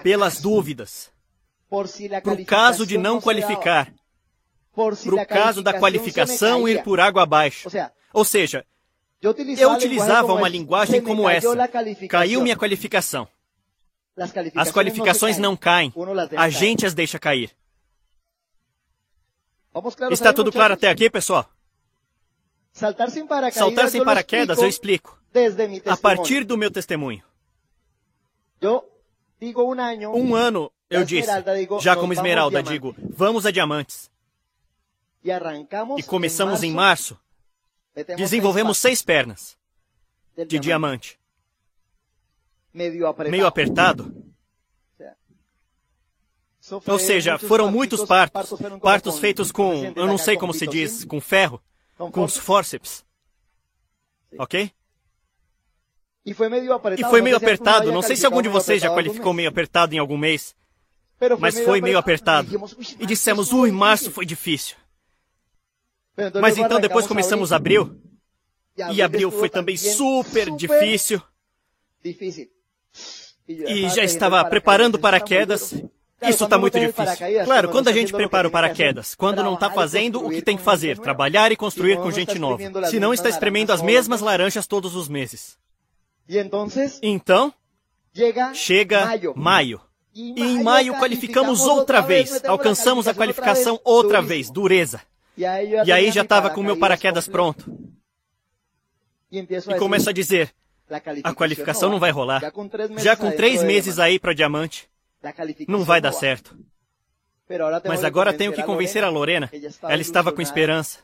Pelas dúvidas. Para o caso de não qualificar. Para o caso da qualificação ir por água abaixo. Ou seja, eu utilizava uma linguagem como essa. Caiu minha qualificação. As qualificações não caem. A gente as deixa cair. Está tudo claro até aqui, pessoal? Saltar sem paraquedas, eu explico. A partir do meu testemunho. Um ano, eu disse, já como esmeralda, digo, vamos a diamantes. E começamos em março Desenvolvemos seis pernas de diamante. Meio apertado. Ou seja, foram muitos partos. Partos feitos com, eu não sei como se diz, com ferro, com os forceps. Ok? E foi meio apertado. Não sei se algum de vocês já qualificou meio apertado em algum mês. Mas foi meio apertado. E dissemos, ui, março foi difícil. Mas então depois começamos abril. E abril foi também super difícil. E já estava preparando paraquedas. Isso está muito difícil. Claro, quando a gente prepara o paraquedas, quando não está fazendo o que tem que fazer, trabalhar e construir com gente nova. Se não está espremendo as mesmas laranjas todos os meses. Então, chega maio. E em maio qualificamos outra vez. Alcançamos a qualificação outra vez, dureza. E aí já estava com o meu paraquedas pronto. E começo a dizer: a qualificação não vai rolar. Já com três meses aí para diamante, não vai dar certo. Mas agora tenho que convencer a Lorena. Ela estava com esperança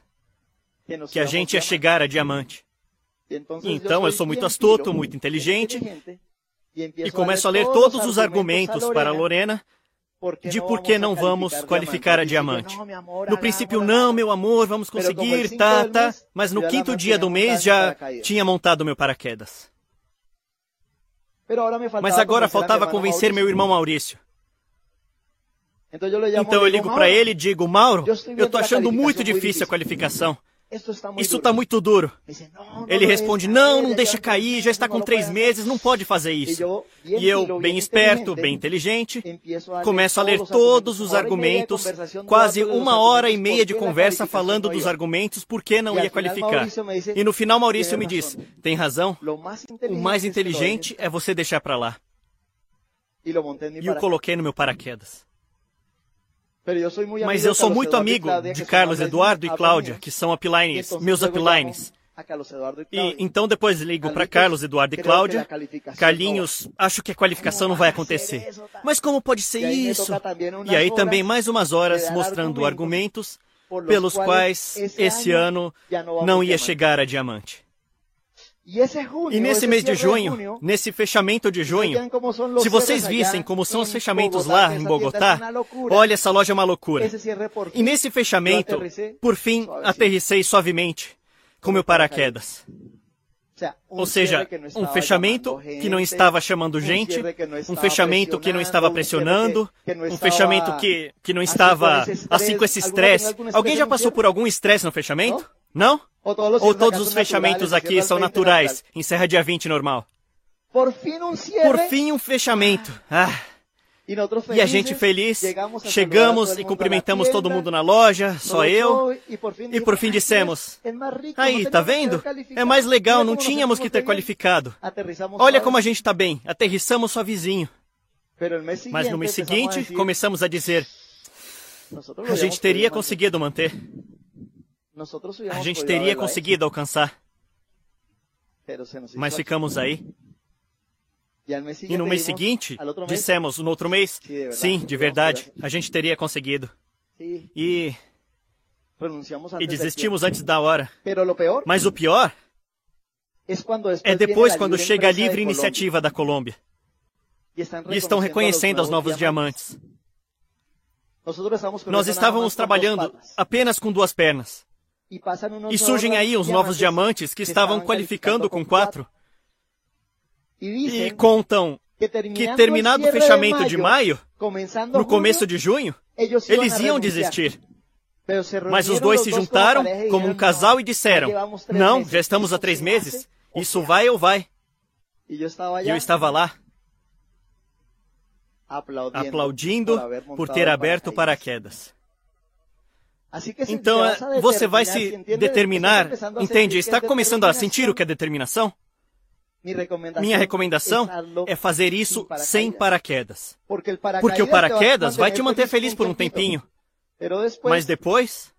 que a gente ia chegar a diamante. Então eu sou muito astuto, muito inteligente e começo a ler todos os argumentos para a Lorena de por que não vamos qualificar a diamante. No princípio, não, meu amor, vamos conseguir, tá, tá. Mas no quinto dia do mês já tinha montado meu paraquedas. Mas agora faltava convencer meu irmão Maurício. Então eu ligo para ele e digo, Mauro, eu estou achando muito difícil a qualificação. Isso está muito duro. Ele responde: Não, não deixa cair, já está com três meses, não pode fazer isso. E eu, bem esperto, bem inteligente, começo a ler todos os argumentos, quase uma hora e meia de conversa falando dos argumentos por que não ia qualificar. E no final, Maurício me diz: Tem razão, o mais inteligente é você deixar para lá. E o coloquei no meu paraquedas. Mas eu sou muito amigo de Carlos Eduardo e Cláudia, que são uplines, meus uplines. E então depois ligo para Carlos, Eduardo e Cláudia. Carlinhos, acho que a qualificação não vai acontecer. Mas como pode ser isso? E aí também mais umas horas mostrando argumentos pelos quais esse ano não ia chegar a diamante. E nesse mês de junho, nesse fechamento de junho, se vocês vissem como são os fechamentos lá em Bogotá, olha, essa loja é uma loucura. E nesse fechamento, por fim, aterrissei suavemente com meu paraquedas. Ou seja, um fechamento que não estava chamando gente, um fechamento que não estava pressionando, um fechamento que, que não estava assim com esse estresse. Alguém já passou por algum estresse no fechamento? Não? Ou todos, os fechamentos aqui são naturais, encerra dia 20 normal? Por fim, um fechamento. Ah. E a gente feliz, chegamos e cumprimentamos todo mundo na loja, só eu, e por fim dissemos: Aí, tá vendo? É mais legal, não tínhamos que ter qualificado. Olha como a gente está bem, aterrissamos só vizinho. Mas no mês seguinte, começamos a dizer: A gente teria conseguido manter a gente teria conseguido alcançar. Mas ficamos aí. E no mês seguinte, dissemos, no outro mês, sim, de verdade, a gente teria conseguido. E. E desistimos antes da hora. Mas o pior é depois quando chega a livre iniciativa da Colômbia. E estão reconhecendo os novos diamantes. Nós estávamos trabalhando apenas com duas pernas. E surgem aí os novos diamantes que estavam qualificando com quatro. E contam que terminado o fechamento de maio, no começo de junho, eles iam desistir. Mas os dois se juntaram como um casal e disseram: Não, já estamos há três meses. Isso vai ou vai? E eu estava lá, aplaudindo por ter aberto paraquedas. Então, é, você vai se determinar, entende? Está começando a sentir o que é determinação? Minha recomendação é fazer isso sem paraquedas. Porque o paraquedas vai te manter feliz por um tempinho. Mas depois.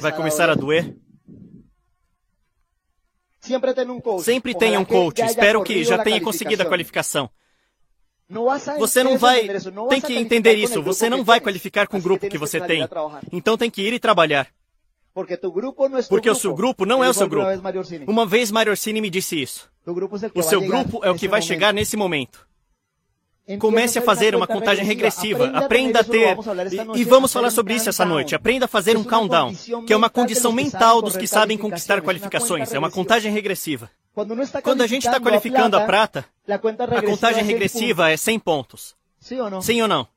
Vai começar a doer. Sempre tenha um coach. Espero que já tenha conseguido a qualificação. Você não vai. Tem que entender isso. Você não vai qualificar com o grupo que você tem. Então tem que ir e trabalhar. Porque o seu grupo não é o seu grupo. Uma vez Mario Orsini me disse isso. O seu grupo é o que vai chegar nesse momento. Comece a fazer uma contagem regressiva. Aprenda a ter. E vamos falar sobre isso essa noite. Aprenda a fazer um countdown, que é uma condição mental dos que sabem conquistar qualificações. É uma contagem regressiva. Quando a gente está qualificando a prata, a contagem regressiva é 100 pontos. Sim ou não?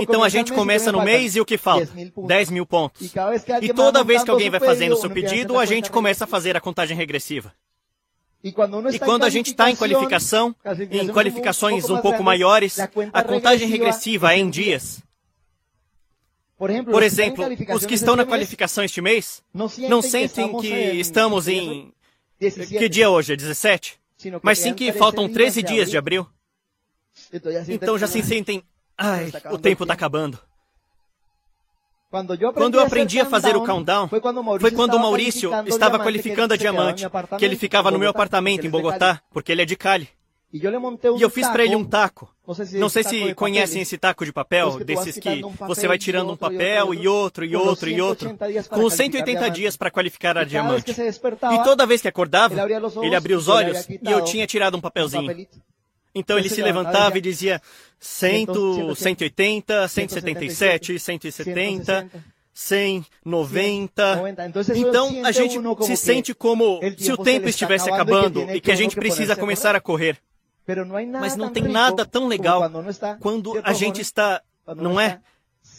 Então a gente começa no mês e o que falta? 10 mil pontos. E toda vez que alguém vai fazendo o seu pedido, a gente começa a fazer a contagem regressiva. E quando a gente está em qualificação, em qualificações um pouco maiores, a contagem regressiva é em dias. Por exemplo, os que estão na qualificação este mês não sentem que estamos em que dia hoje? É 17? Mas sim que faltam 13 dias de abril. Então já se sentem. Ai, o tempo está acabando. Quando eu aprendi a fazer o countdown, foi quando o Maurício estava qualificando a diamante, que ele ficava no meu apartamento em Bogotá, porque ele é de Cali. E eu fiz para ele um taco. Não sei se conhecem esse taco de papel, desses que você vai tirando um papel e outro e outro e outro, com 180 dias para qualificar a diamante. E toda vez que acordava, ele abria os olhos e eu tinha tirado um papelzinho. Então ele se levantava e dizia 100, 180, 177, 170, 100, 90. Então a gente se sente como se o tempo estivesse acabando e que a gente precisa começar a correr. Mas não tem nada tão legal quando a gente está, não é?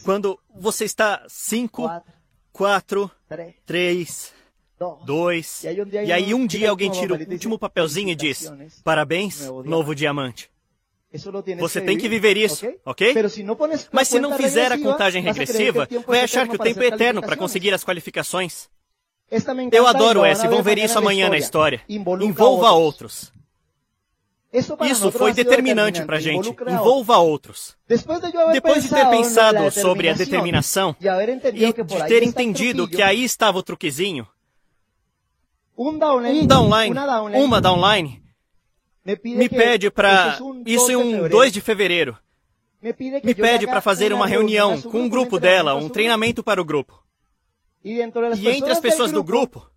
Quando você está 5, 4, 3, 2, e aí um dia alguém tira o último papelzinho e diz: Parabéns, novo diamante. Você tem que viver isso, ok? Mas se não fizer a contagem regressiva, vai achar que o tempo é eterno para conseguir as qualificações. Eu adoro essa e vão ver isso amanhã na história. Envolva outros. Isso foi determinante para a gente. Envolva outros. Depois de ter pensado sobre a determinação e de ter entendido que aí estava o truquezinho, um downline, uma downline, me pede para. Isso em um 2 de fevereiro. Me pede para fazer uma reunião com um grupo dela, um treinamento para o grupo. E entre as pessoas do grupo,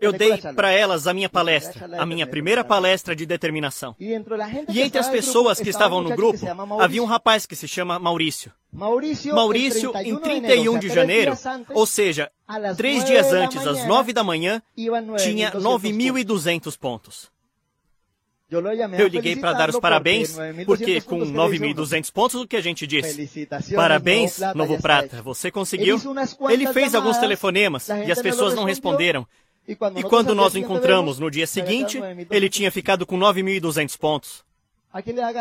eu dei para elas a minha palestra, a minha primeira palestra de determinação. E entre as pessoas que estavam no grupo, havia um rapaz que se chama Maurício. Maurício, em 31 de janeiro, ou seja, três dias antes, às nove da manhã, tinha 9.200 pontos. Eu liguei para dar os parabéns, porque com 9.200 pontos, o que a gente disse? Parabéns, Novo Prata, você conseguiu. Ele fez alguns telefonemas e as pessoas não responderam. E quando nós o encontramos no dia seguinte, ele tinha ficado com 9.200 pontos.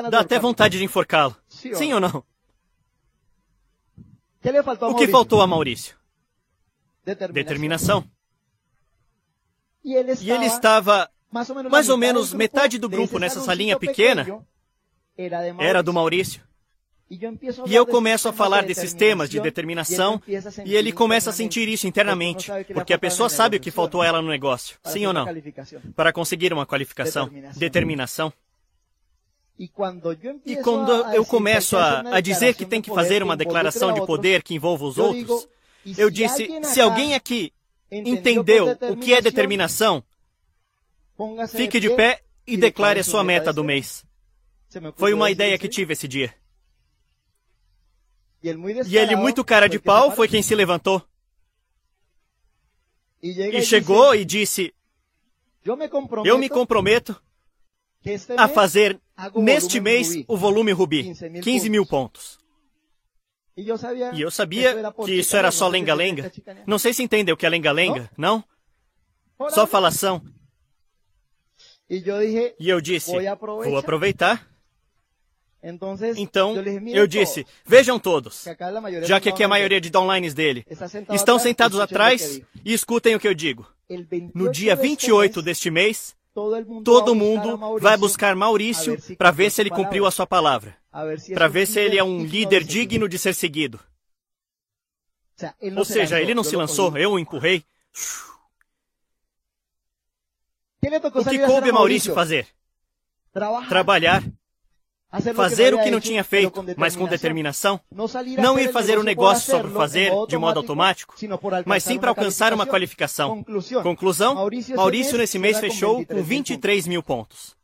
Dá até vontade de enforcá-lo. Sim ou não? O que faltou a Maurício? Determinação. E ele estava mais ou menos metade do grupo nessa salinha pequena era do Maurício. E eu começo a falar desses temas de determinação e ele começa a sentir isso internamente, porque a pessoa sabe o que faltou a ela no negócio, sim ou não? Para conseguir uma qualificação, determinação. E quando eu começo a, a dizer que tem que fazer uma declaração de poder que envolva os outros, eu disse: se alguém aqui entendeu o que é determinação, fique de pé e declare a sua meta do mês. Foi uma ideia que tive esse dia. E ele, muito cara de pau, foi quem se levantou. E chegou e disse: Eu me comprometo a fazer neste mês o volume Rubi, 15 mil pontos. E eu sabia que isso era só lenga-lenga. Não sei se entendem o que é lenga-lenga, não? Só falação. E eu disse: Vou aproveitar então, eu disse: vejam todos, já que aqui a maioria de downlines dele estão sentados atrás e escutem o que eu digo. No dia 28 deste mês, todo mundo vai buscar Maurício para ver se ele cumpriu a sua palavra, para ver se ele é um líder digno de ser seguido. Ou seja, ele não se lançou, eu o empurrei. O que coube a Maurício fazer? Trabalhar Fazer o que não tinha feito, mas com determinação. Não ir fazer o negócio só por fazer, de modo automático, mas sim para alcançar uma qualificação. Conclusão: Maurício nesse mês fechou com 23 mil pontos.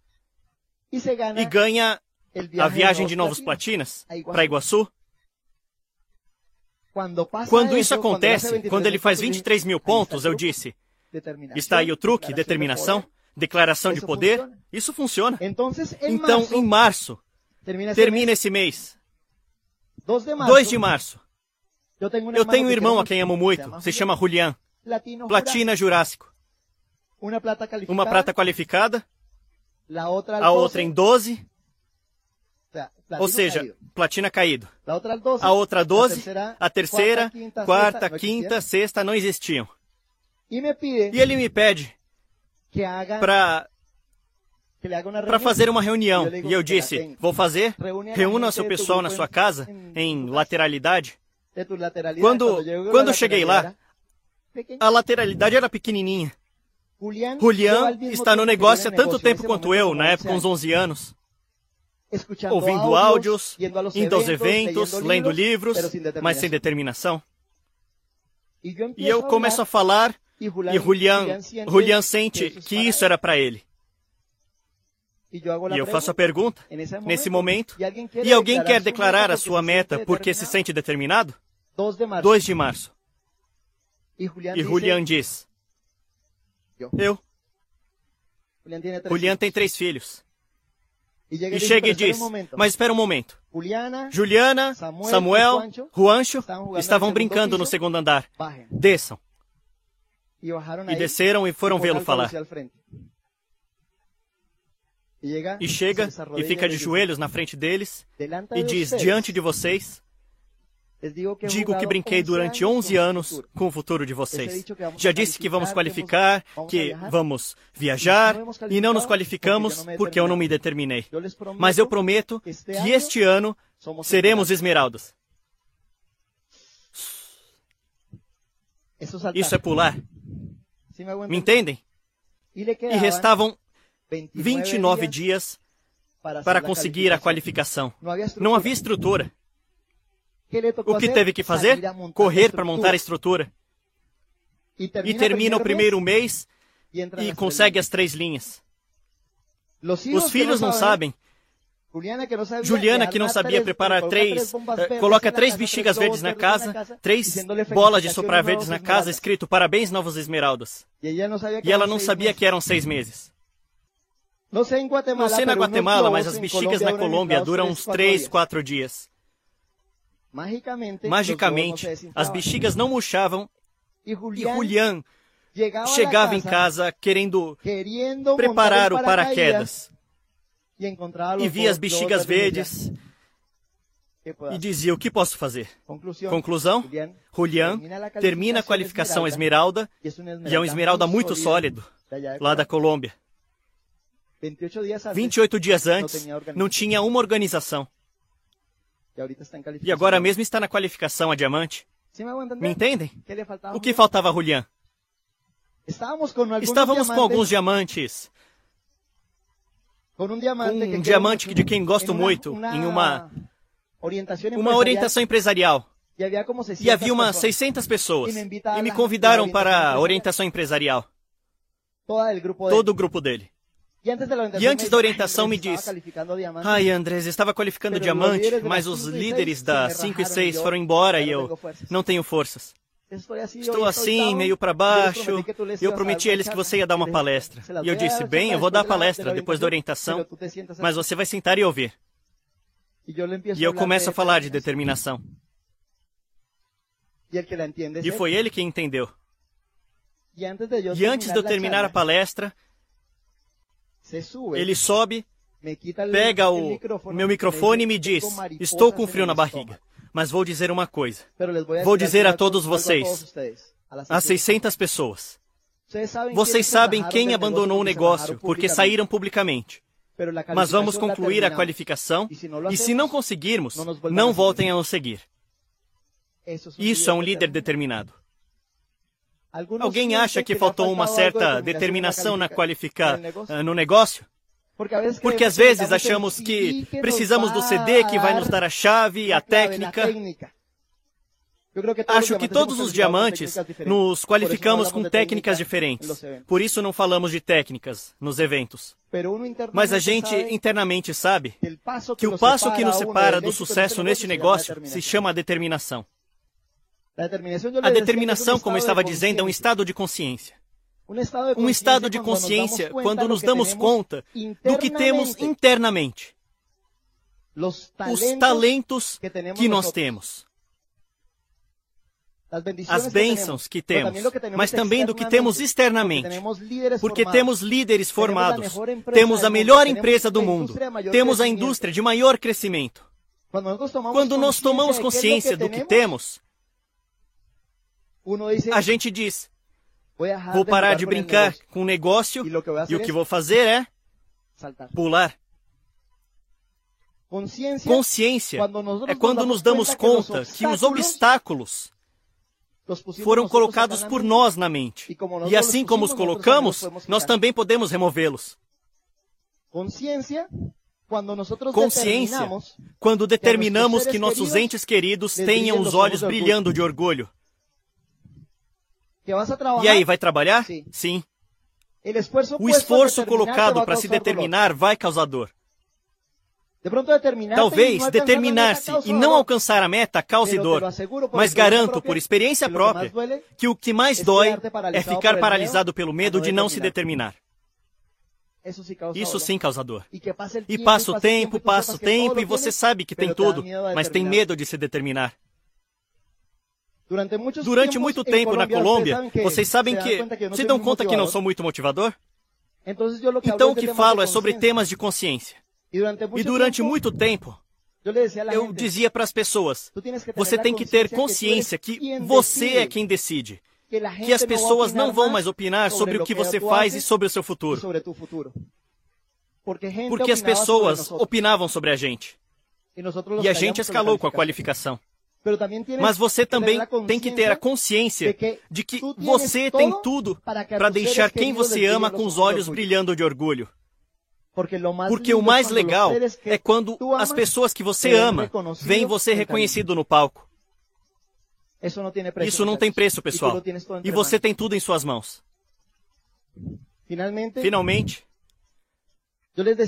E ganha a viagem de Novos Platinas para Iguaçu. Quando isso acontece, quando ele faz 23 mil pontos, eu disse: está aí o truque, determinação, declaração de poder, isso funciona. Então, em março, Termina esse mês. 2 de março. Eu tenho um irmão a quem amo muito. Se chama Julián. Platina Jurássico. Uma prata qualificada. A outra em 12. Ou seja, platina caído. A outra 12. A terceira, quarta, quinta, sexta não existiam. E ele me pede para para fazer uma reunião. E eu disse: Vou fazer. Reúna seu pessoal na sua casa, em lateralidade. Quando, quando cheguei lá, a lateralidade era pequenininha. Julián está no negócio há tanto tempo quanto eu, na época, uns 11 anos. Ouvindo áudios, indo aos eventos, lendo livros, mas sem determinação. E eu começo a falar, e Julián, Julián sente que isso era para ele. E eu faço a pergunta, nesse momento, e alguém quer declarar a sua meta porque se sente determinado? 2 de março. E Julian diz: Eu. Julian tem três filhos. E chega e diz: Mas espera um momento. Juliana, Samuel, Juancho estavam brincando no segundo andar. Desçam. E desceram e foram vê-lo falar. E chega e fica de joelhos na frente deles e diz: Diante de vocês, Digo que brinquei durante 11 anos com o futuro de vocês. Já disse que vamos qualificar, que vamos viajar e não nos qualificamos porque eu não me determinei. Mas eu prometo que este ano seremos esmeraldas. Isso é pular. Me entendem? E restavam 29 dias para conseguir a qualificação. Não havia estrutura. O que teve que fazer? Correr para montar a estrutura. E termina o primeiro mês e consegue as três linhas. Os filhos não sabem. Juliana, que não sabia preparar três, eh, coloca três bexigas verdes na casa, três bolas de soprar verdes na casa, escrito Parabéns, Novos Esmeraldas. E ela não sabia que eram seis meses. Não sei na Guatemala, mas as bexigas na Colômbia duram uns três, quatro dias. Magicamente, as bexigas não murchavam e Julián chegava em casa querendo preparar o paraquedas. e via as bexigas verdes e dizia: O que posso fazer? Conclusão: Julián termina a qualificação Esmeralda e é um Esmeralda muito sólido, lá da Colômbia. 28 dias antes, não tinha uma organização. E agora mesmo está na qualificação a diamante. Me entendem? O que faltava a Julián? Estávamos com alguns diamantes. Um diamante de quem gosto muito, em uma, uma orientação empresarial. E havia umas 600 pessoas. E me convidaram para a orientação empresarial. Todo o grupo dele. E antes da orientação me disse: Ai, Andrés, estava qualificando diamante, mas os líderes da 5 e 6 foram embora e eu não tenho forças. Estou assim, meio para baixo. Eu prometi a eles que você ia dar uma palestra. E eu disse: Bem, eu vou dar a palestra depois da orientação, mas você vai sentar e ouvir. E eu começo a falar de determinação. E foi ele que entendeu. E antes de eu terminar a palestra, ele sobe, pega o meu microfone e me diz: Estou com frio na barriga, mas vou dizer uma coisa. Vou dizer a todos vocês, a 600 pessoas. Vocês sabem quem abandonou o negócio porque saíram publicamente. Mas vamos concluir a qualificação e, se não conseguirmos, não voltem a nos seguir. Isso é um líder determinado. Alguém acha que faltou uma certa determinação na qualificar eh, no negócio? Porque às vezes achamos que precisamos do CD que vai nos dar a chave, a técnica. Acho que todos os diamantes nos qualificamos com técnicas diferentes. Por isso não falamos de técnicas nos eventos. Mas a gente internamente sabe que o passo que nos separa do sucesso neste negócio se chama determinação. A determinação, como eu estava dizendo, é um estado de consciência. Um estado de consciência quando nos damos conta do que temos internamente. Os talentos que nós temos. As bênçãos que temos, mas também do que temos externamente. Porque temos líderes formados, temos a melhor empresa do mundo, temos a indústria de maior crescimento. Quando nós tomamos consciência do que temos, a gente diz: vou parar de brincar com o negócio e o que vou fazer é pular. Consciência é quando nos damos conta que os obstáculos foram colocados por nós na mente. E assim como os colocamos, nós também podemos removê-los. Consciência, quando determinamos que nossos entes queridos tenham os olhos brilhando de orgulho. E aí, vai trabalhar? Sim. O esforço colocado para se determinar vai causar dor. Talvez determinar-se e não alcançar a meta cause dor, mas garanto por experiência própria que o que mais dói é ficar paralisado pelo medo de não se determinar. Isso sim causa dor. E passa o tempo, passa o tempo e você sabe que tem tudo, mas tem medo de se determinar. Durante muito tempo na Colômbia, vocês sabem que. Se dão conta que não sou muito motivador? Então o que falo é sobre temas de consciência. E durante muito tempo, eu dizia para as pessoas: você tem que ter consciência que você é quem decide. Que as pessoas não vão mais opinar sobre o que você faz e sobre o seu futuro. Porque as pessoas opinavam sobre a gente. E a gente escalou com a qualificação. Mas você também tem que ter a consciência de que você tem tudo para deixar quem você ama com os olhos brilhando de orgulho. Porque o mais legal é quando as pessoas que você ama veem você reconhecido no palco. Isso não tem preço, pessoal. E você tem tudo em suas mãos. Finalmente,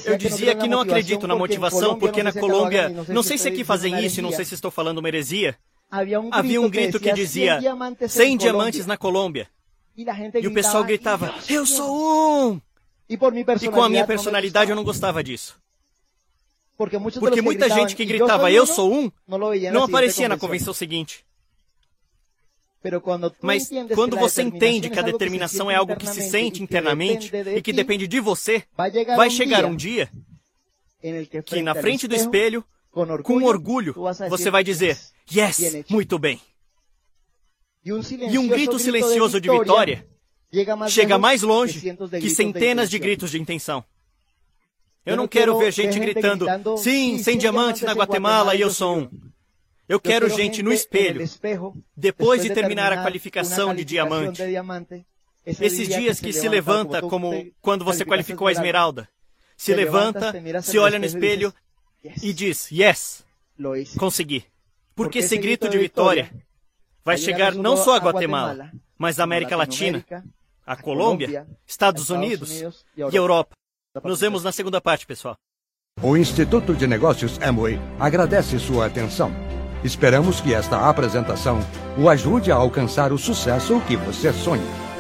eu dizia que não acredito na motivação porque na Colômbia, não sei se aqui fazem isso não sei se estou falando uma heresia, havia um grito que dizia 100 diamantes na Colômbia. E o pessoal gritava, eu sou um! E com a minha personalidade eu não gostava disso. Porque muita gente que gritava eu sou um não aparecia na convenção seguinte. Mas quando você entende que a determinação é algo que se sente internamente e que depende de você, vai chegar um dia que na frente do espelho, com orgulho, você vai dizer: Yes, muito bem. E um grito silencioso de vitória chega mais longe que centenas de gritos de intenção. Eu não quero ver gente gritando, sim, sem diamantes na Guatemala e eu sou um. Eu quero gente no espelho, depois de terminar a qualificação de diamante. Esses dias que se levanta como quando você qualificou a esmeralda. Se levanta, se olha no espelho e diz, yes, consegui. Porque esse grito de vitória vai chegar não só a Guatemala, mas a América Latina, a Colômbia, Estados Unidos e Europa. Nos vemos na segunda parte, pessoal. O Instituto de Negócios Amway agradece sua atenção. Esperamos que esta apresentação o ajude a alcançar o sucesso que você sonha.